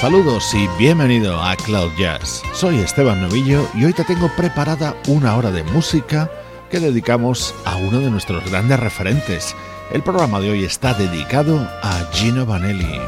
Saludos y bienvenido a Cloud Jazz. Soy Esteban Novillo y hoy te tengo preparada una hora de música que dedicamos a uno de nuestros grandes referentes. El programa de hoy está dedicado a Gino Vanelli.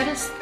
saddest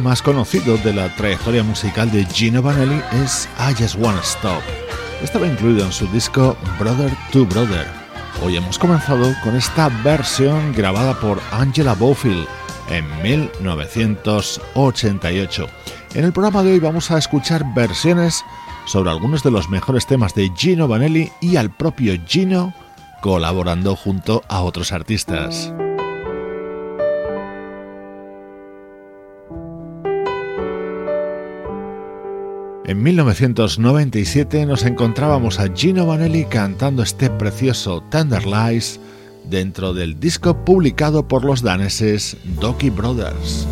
más conocido de la trayectoria musical de Gino Vanelli es I Just Wanna Stop. Estaba incluido en su disco Brother to Brother. Hoy hemos comenzado con esta versión grabada por Angela Bofill en 1988. En el programa de hoy vamos a escuchar versiones sobre algunos de los mejores temas de Gino Vanelli y al propio Gino colaborando junto a otros artistas. En 1997 nos encontrábamos a Gino Vanelli cantando este precioso Tender Lies dentro del disco publicado por los daneses Doki Brothers.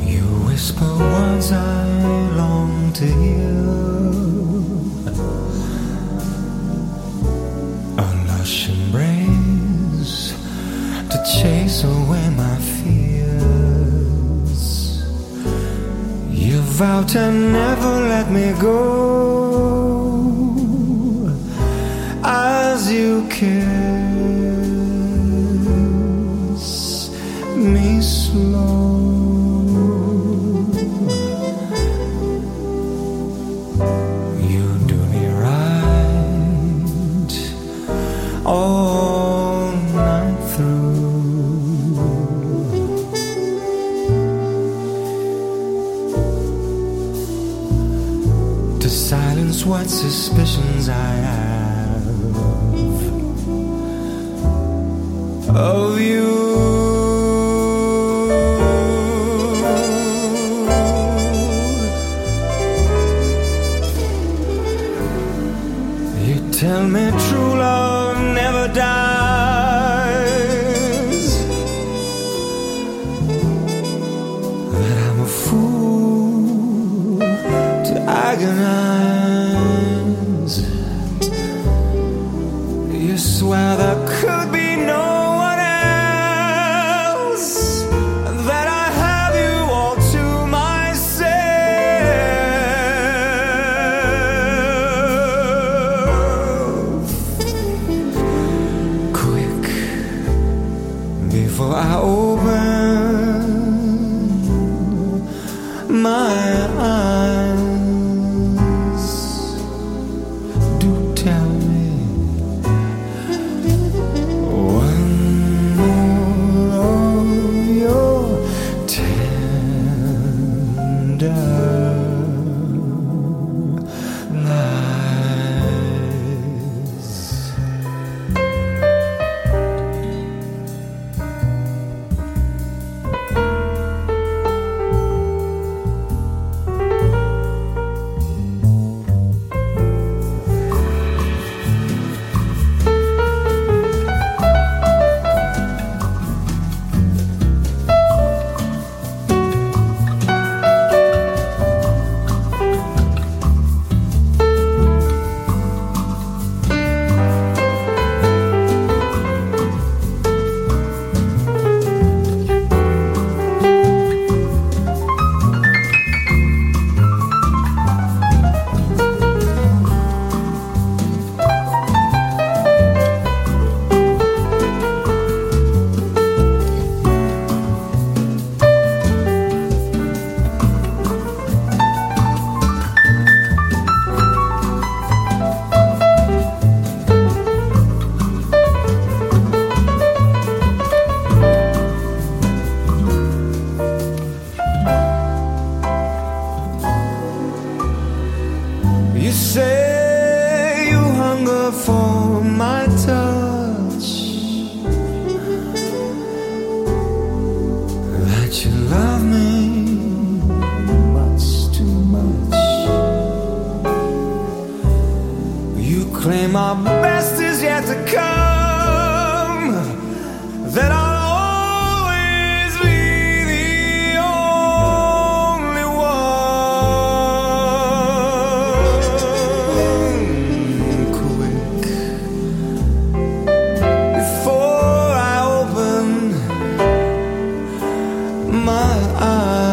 chase away my vow to never let me go. As you kiss my eyes,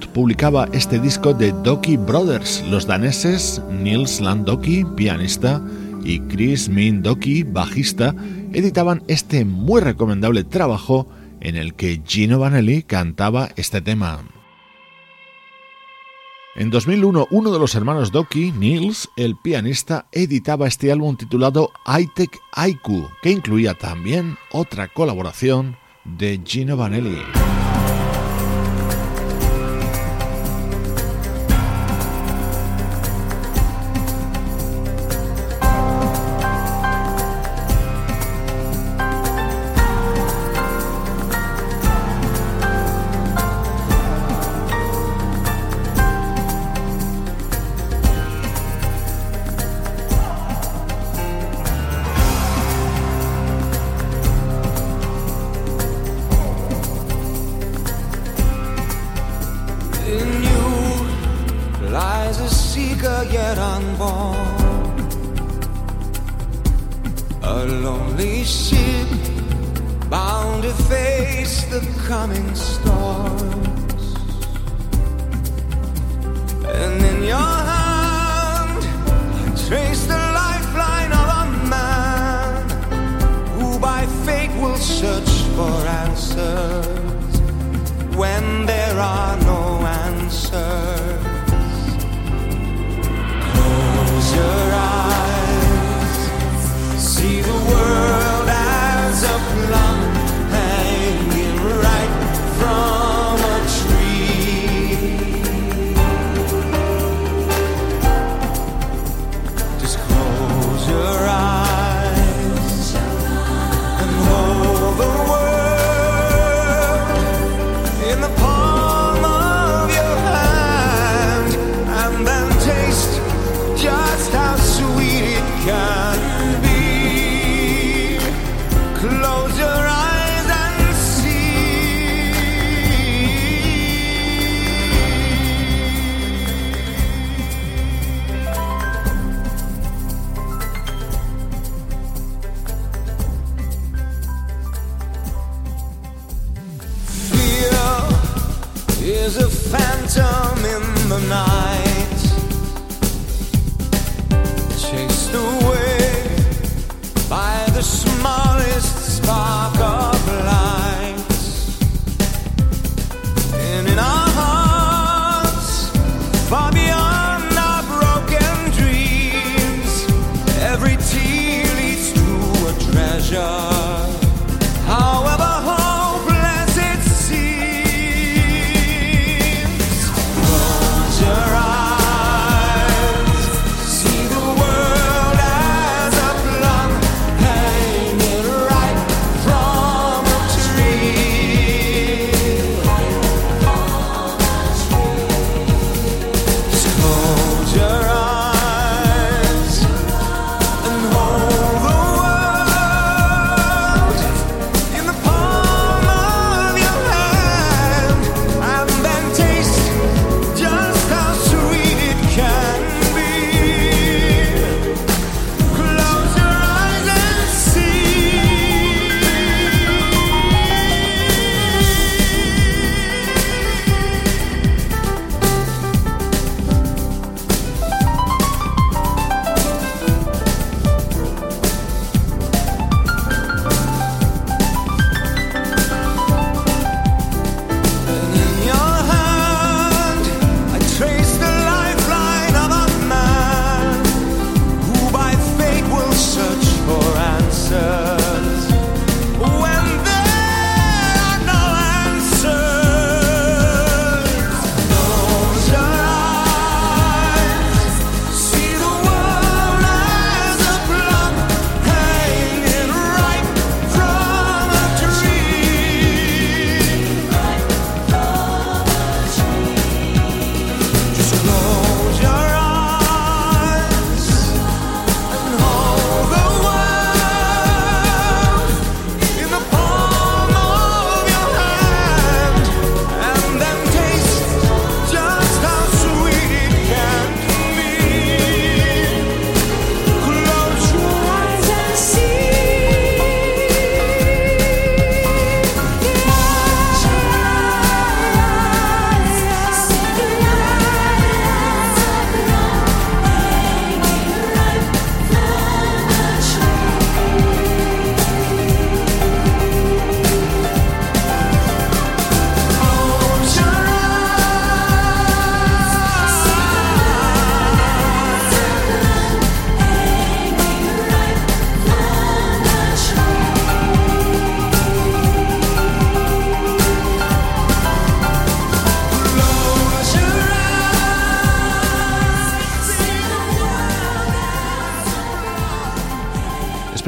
publicaba este disco de Doki Brothers, los daneses Nils Landoki, pianista, y Chris Min Doki, bajista, editaban este muy recomendable trabajo en el que Gino Vanelli cantaba este tema. En 2001, uno de los hermanos Doki, Nils, el pianista, editaba este álbum titulado Hightech Aiku, que incluía también otra colaboración de Gino Vanelli. Sister yet unborn. A lonely ship bound to face the coming storms. And in your hand, I trace the lifeline of a man who by fate will search for answers when there are no answers. Your eyes, see the world as a plum chased away by the smallest spark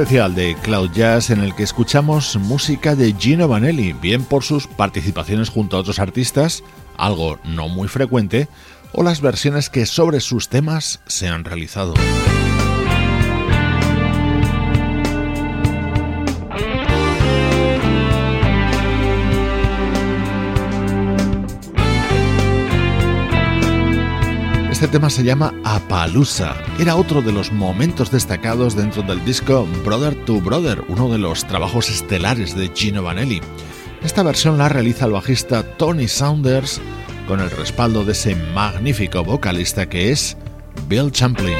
Especial de Cloud Jazz en el que escuchamos música de Gino Vanelli, bien por sus participaciones junto a otros artistas, algo no muy frecuente, o las versiones que sobre sus temas se han realizado. Este tema se llama Apalusa. Era otro de los momentos destacados dentro del disco Brother to Brother, uno de los trabajos estelares de Gino Vanelli. Esta versión la realiza el bajista Tony Saunders con el respaldo de ese magnífico vocalista que es Bill Champlin.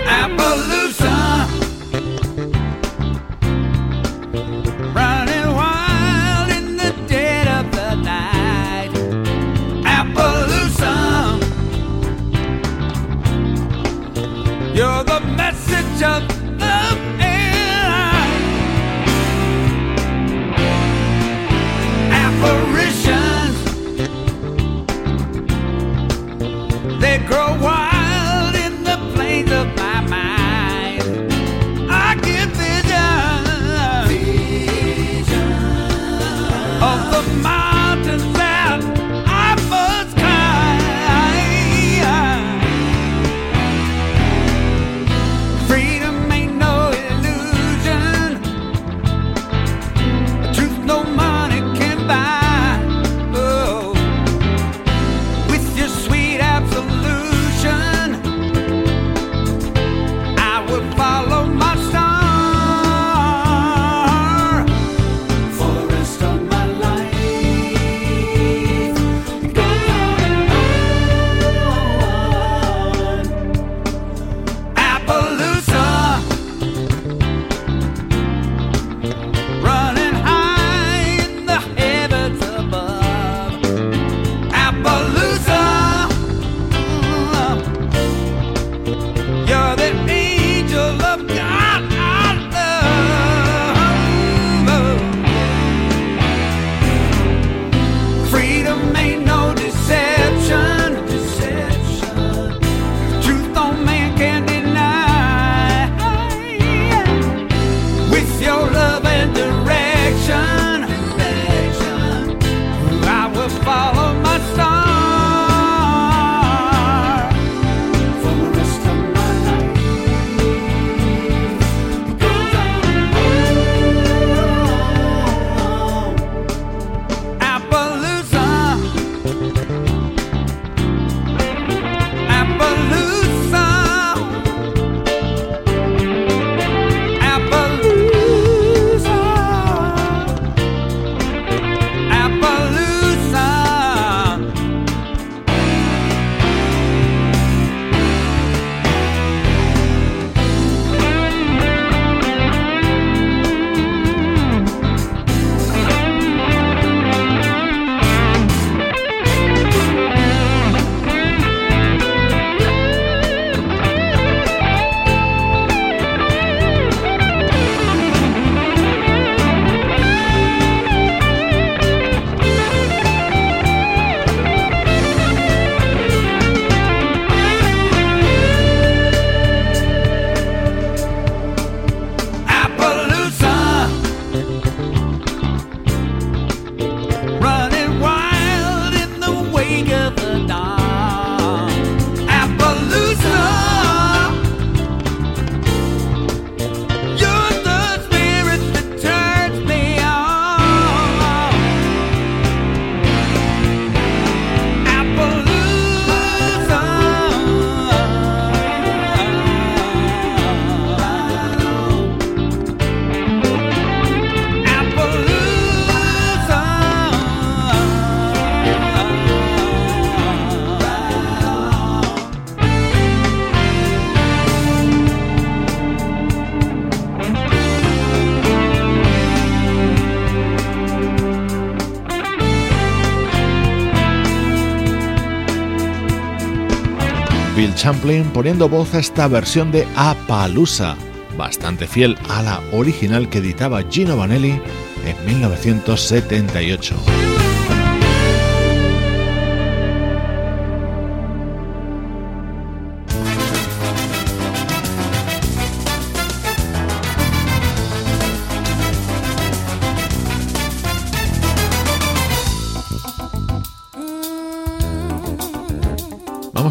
Champlin poniendo voz a esta versión de Apalusa, bastante fiel a la original que editaba Gino Vanelli en 1978.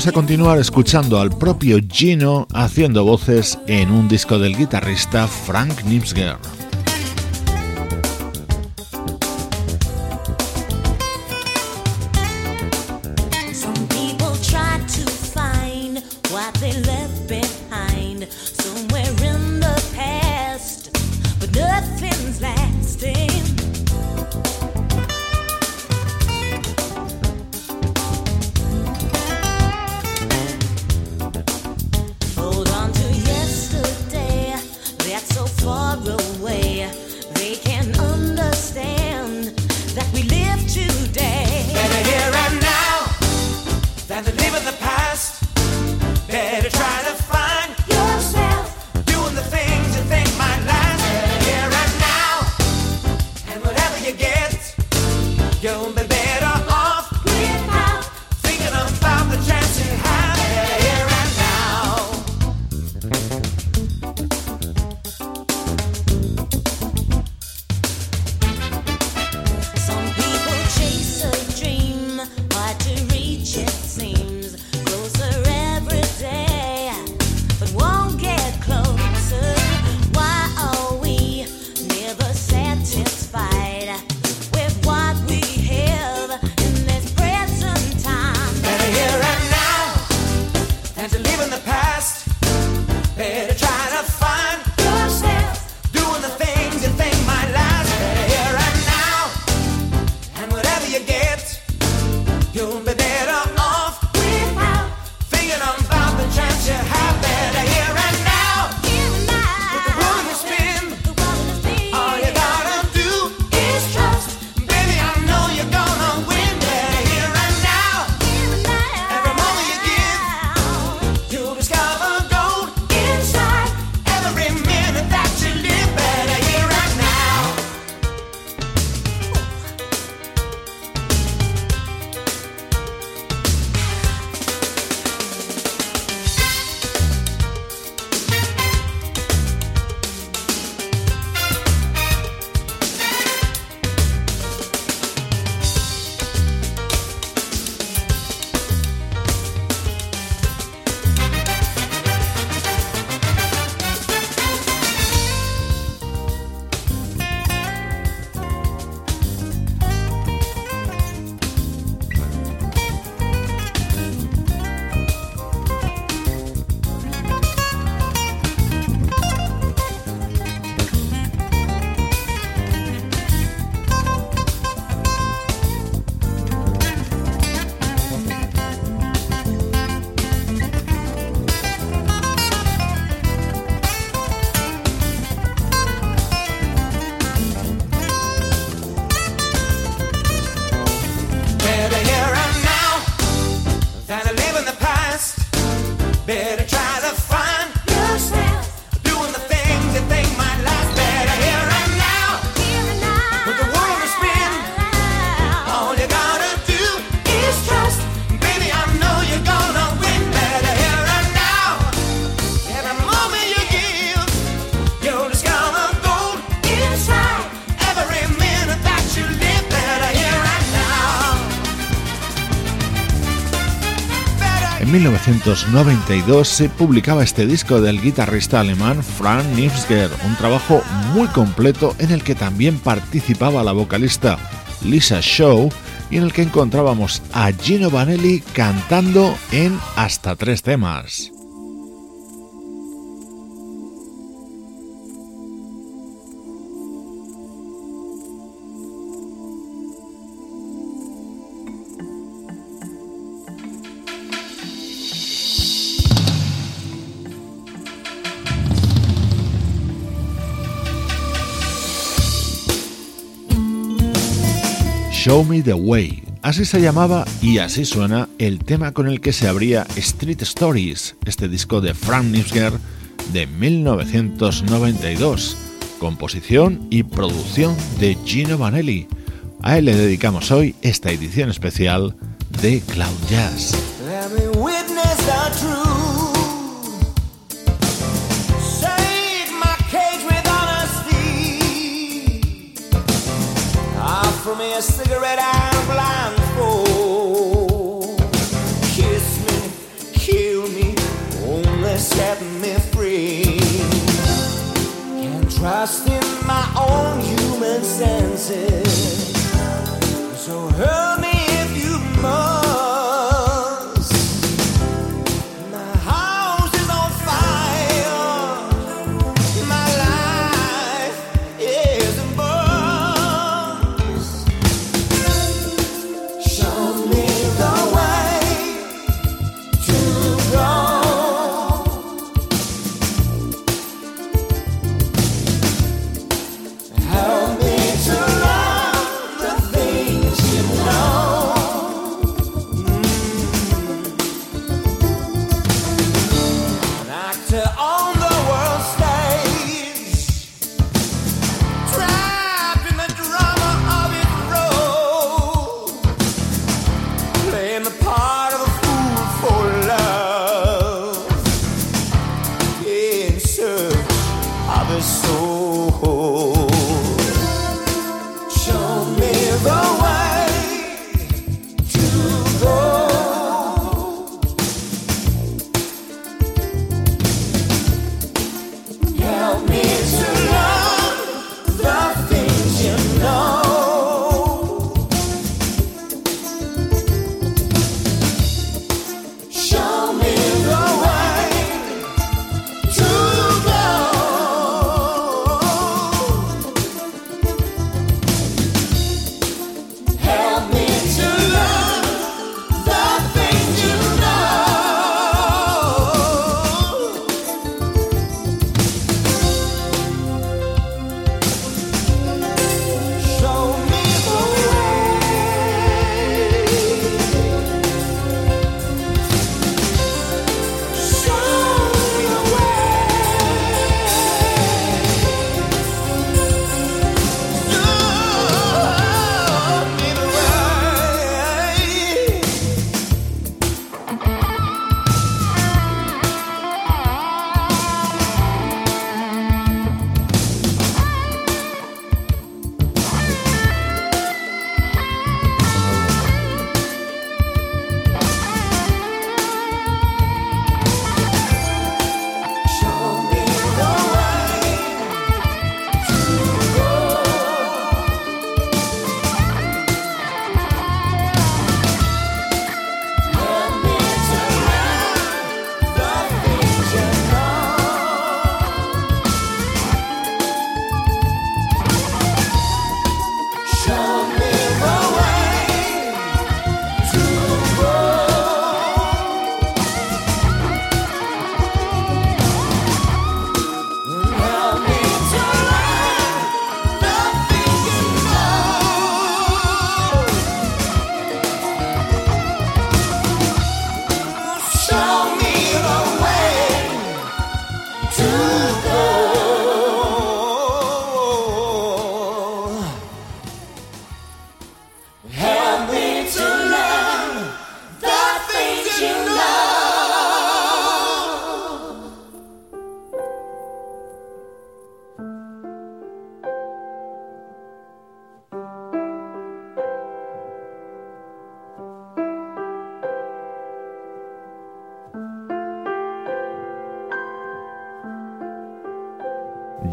Vamos a continuar escuchando al propio Gino haciendo voces en un disco del guitarrista Frank Nimsger. 1992 se publicaba este disco del guitarrista alemán Frank Nipsger, un trabajo muy completo en el que también participaba la vocalista Lisa Shaw y en el que encontrábamos a Gino Vanelli cantando en hasta tres temas. Show Me the Way. Así se llamaba y así suena el tema con el que se abría Street Stories, este disco de Frank Nipsger de 1992, composición y producción de Gino Vanelli. A él le dedicamos hoy esta edición especial de Cloud Jazz. Me a cigarette and blindfold. Kiss me, kill me, only set me free. Can't trust in my own human senses. So hurt me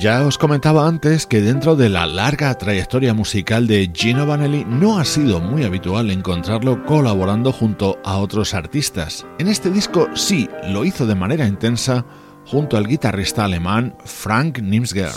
Ya os comentaba antes que dentro de la larga trayectoria musical de Gino Vanelli no ha sido muy habitual encontrarlo colaborando junto a otros artistas. En este disco sí lo hizo de manera intensa junto al guitarrista alemán Frank Nimsger.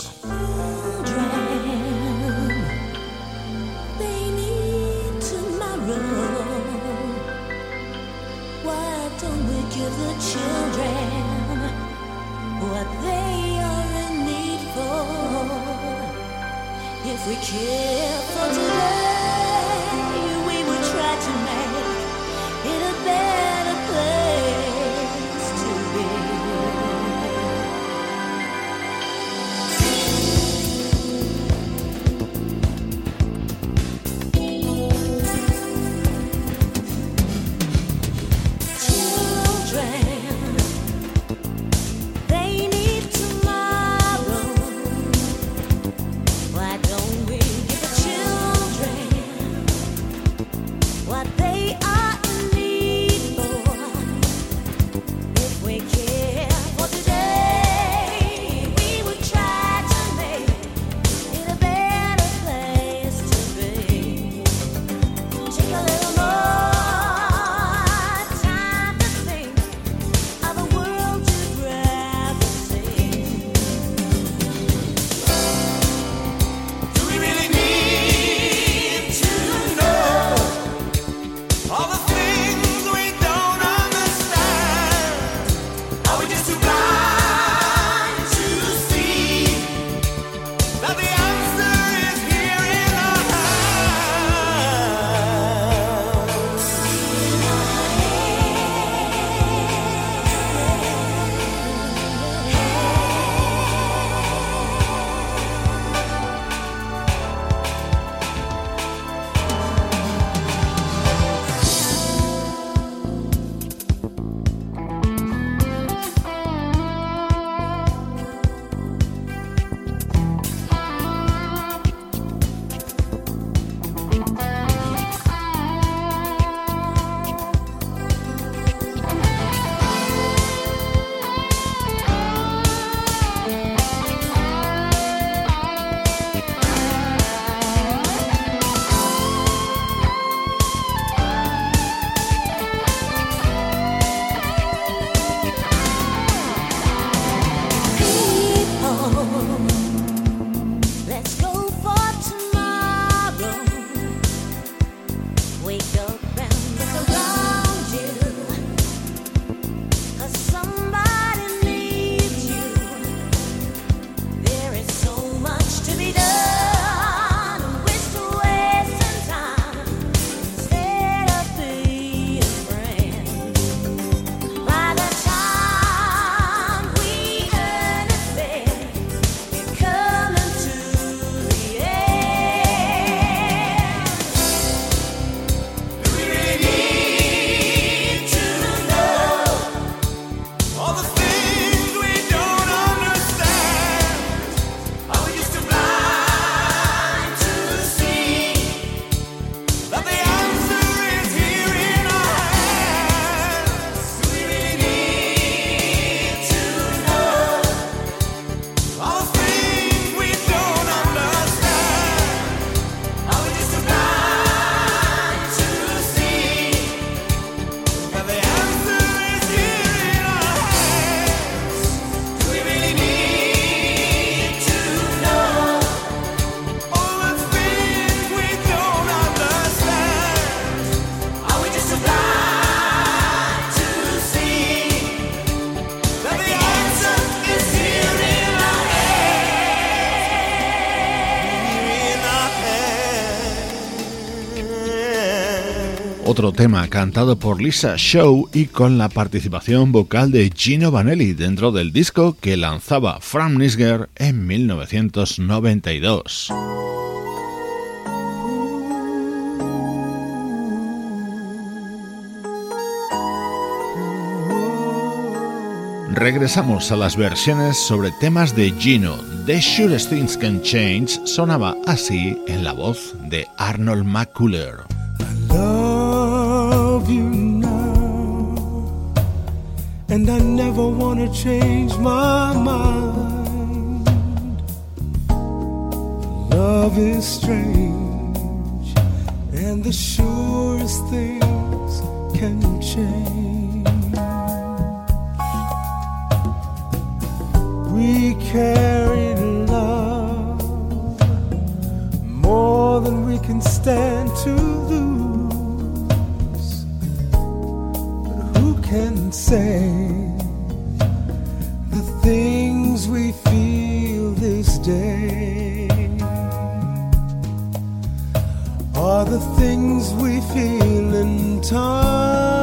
Otro tema cantado por Lisa Show y con la participación vocal de Gino Vanelli dentro del disco que lanzaba Frank Nisger en 1992. Regresamos a las versiones sobre temas de Gino. The Surest Things Can Change sonaba así en la voz de Arnold McCuller. And I never want to change my mind. Love is strange, and the surest things can change. We carry love more than we can stand to lose. Say the things we feel this day are the things we feel in time?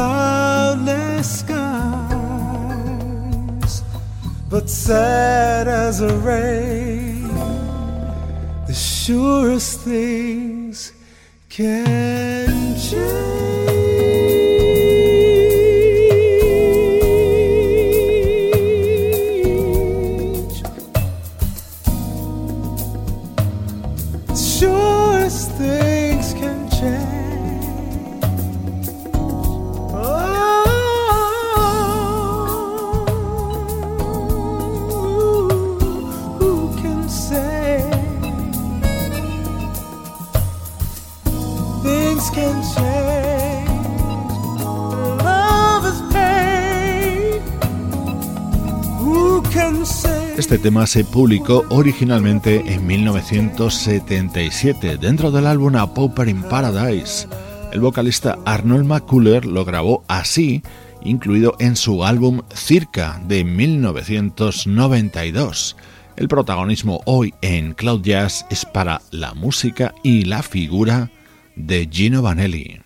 Cloudless skies, but sad as a rain. The surest things can change. Tema se publicó originalmente en 1977 dentro del álbum A Pauper in Paradise. El vocalista Arnold McCuller lo grabó así, incluido en su álbum Circa de 1992. El protagonismo hoy en Cloud Jazz es para la música y la figura de Gino Vanelli.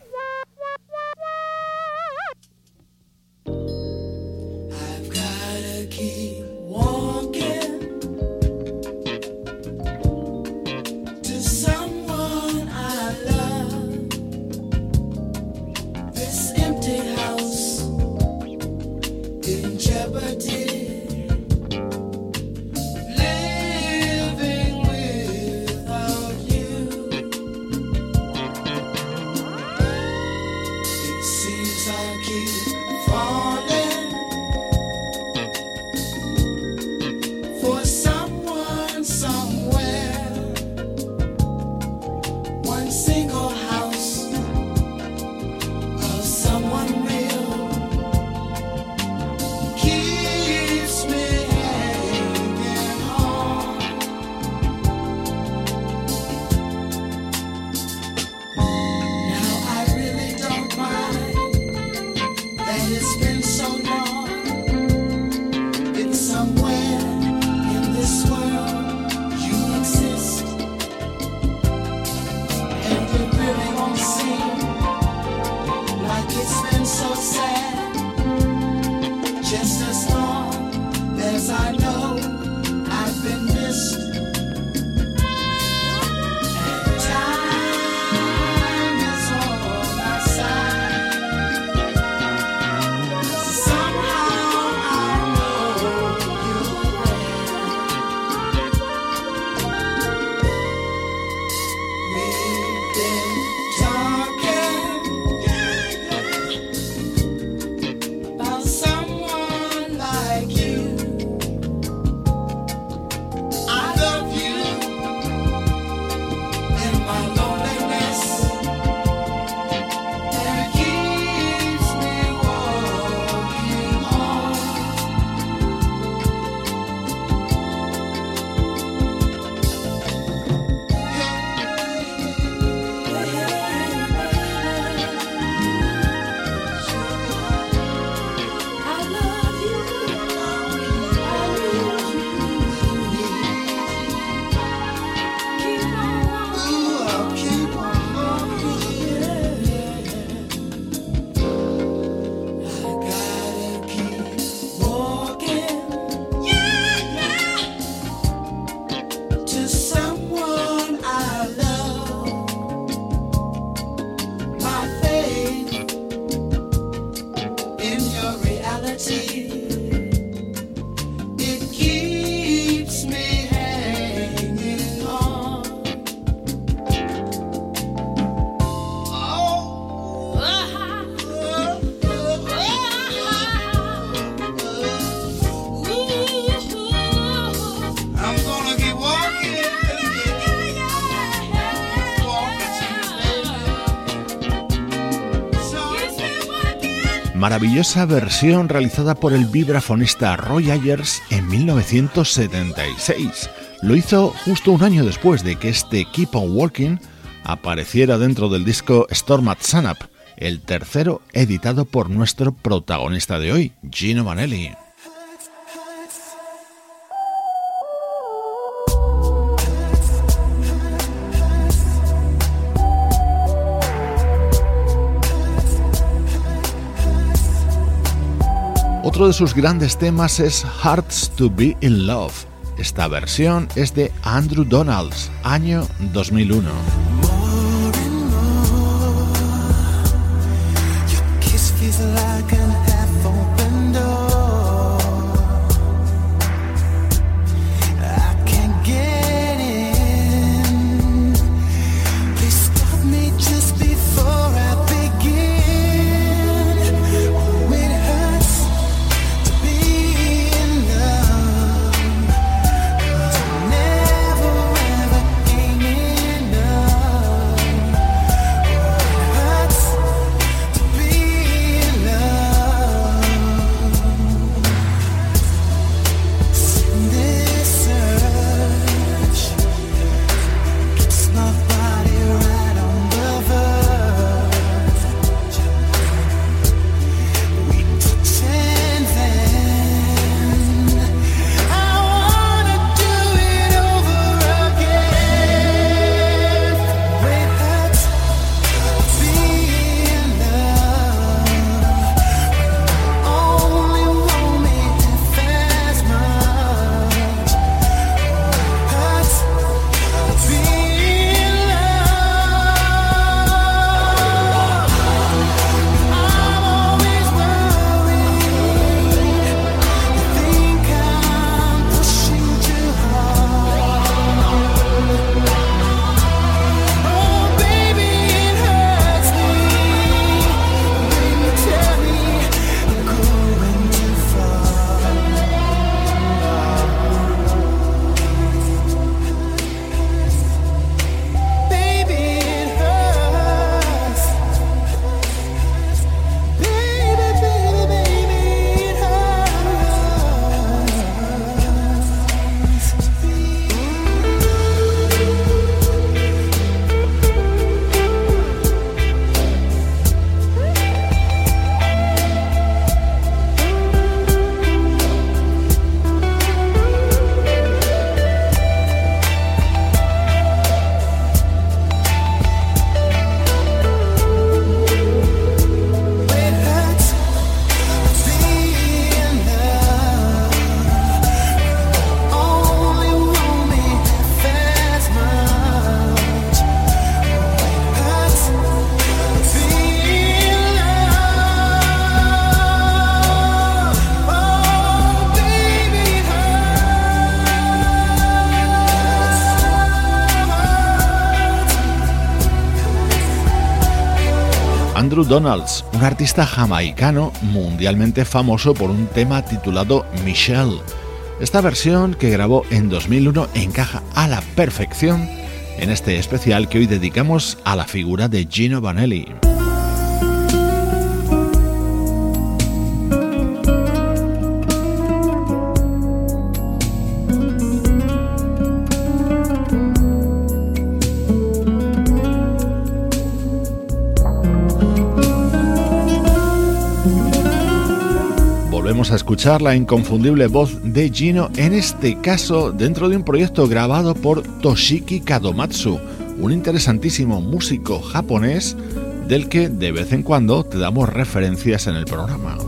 Maravillosa versión realizada por el vibrafonista Roy Ayers en 1976. Lo hizo justo un año después de que este Keep on Walking apareciera dentro del disco Storm at Sunup, el tercero editado por nuestro protagonista de hoy, Gino Vanelli. Otro de sus grandes temas es Hearts to Be in Love. Esta versión es de Andrew Donalds, año 2001. Donalds, un artista jamaicano mundialmente famoso por un tema titulado Michelle. Esta versión que grabó en 2001 encaja a la perfección en este especial que hoy dedicamos a la figura de Gino Vanelli. Escuchar la inconfundible voz de Gino, en este caso dentro de un proyecto grabado por Toshiki Kadomatsu, un interesantísimo músico japonés del que de vez en cuando te damos referencias en el programa.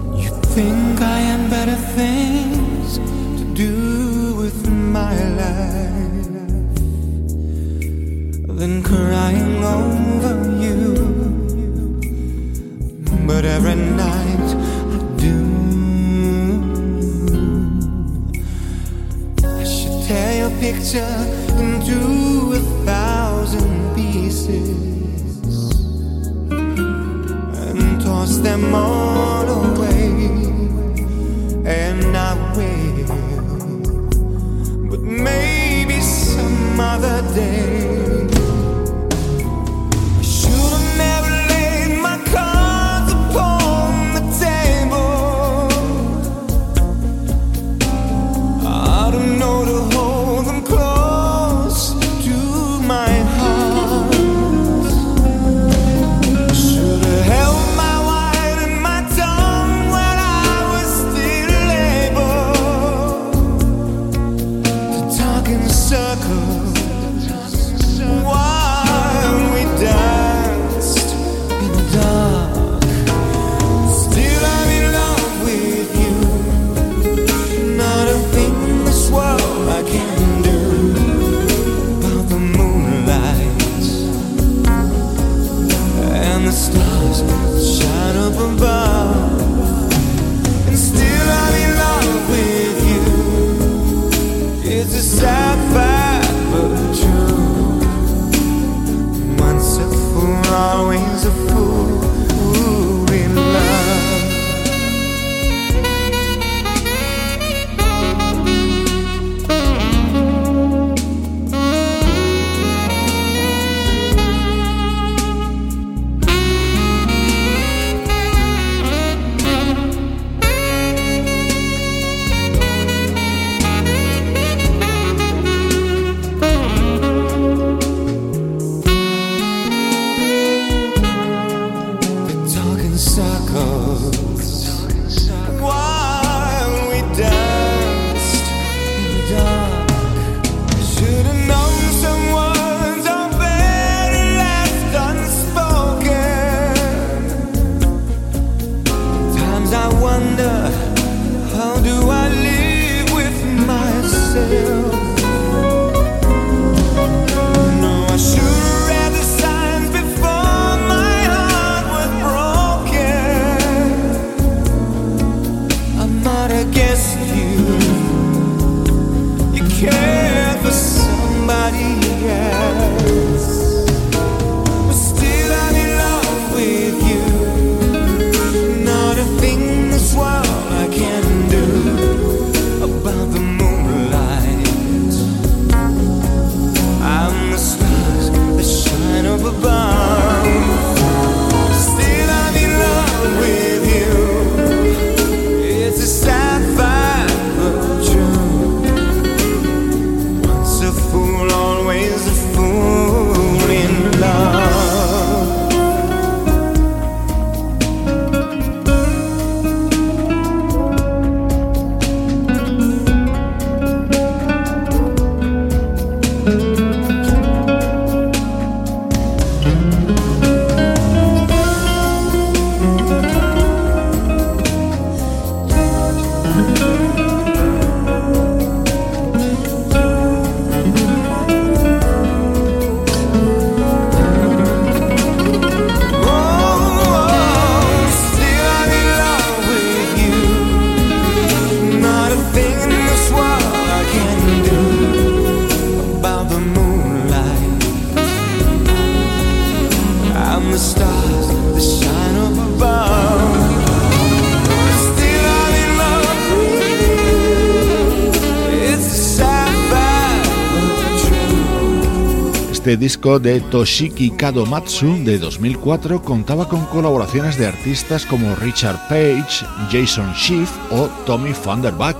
Este disco de Toshiki Kadomatsu de 2004 contaba con colaboraciones de artistas como Richard Page, Jason Schiff o Tommy Vanderbuck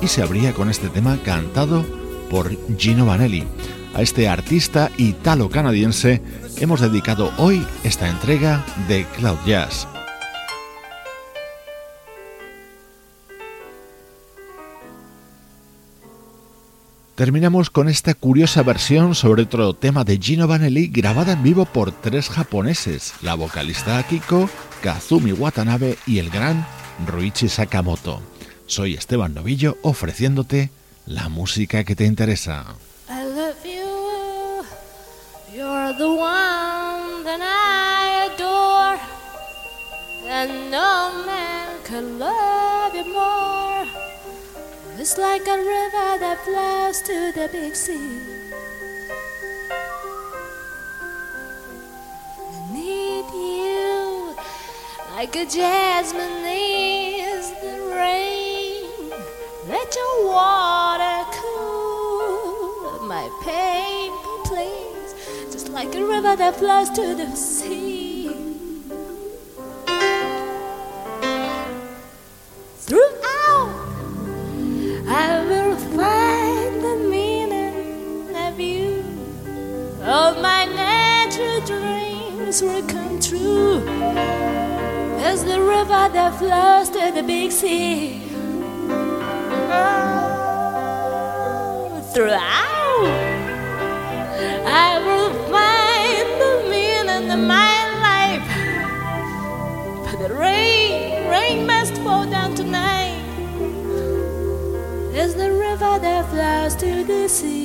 y se abría con este tema cantado por Gino Vanelli. A este artista italo-canadiense hemos dedicado hoy esta entrega de Cloud Jazz. Terminamos con esta curiosa versión sobre otro tema de Gino Vanelli grabada en vivo por tres japoneses, la vocalista Akiko, Kazumi Watanabe y el gran Ruichi Sakamoto. Soy Esteban Novillo ofreciéndote la música que te interesa. It's like a river that flows to the big sea. I need you like a jasmine needs the rain. Let your water cool my pain, please. Just like a river that flows to the sea. Flows to the big sea. Oh, throughout, I will find the meaning of my life. But the rain, rain must fall down tonight is the river that flows to the sea.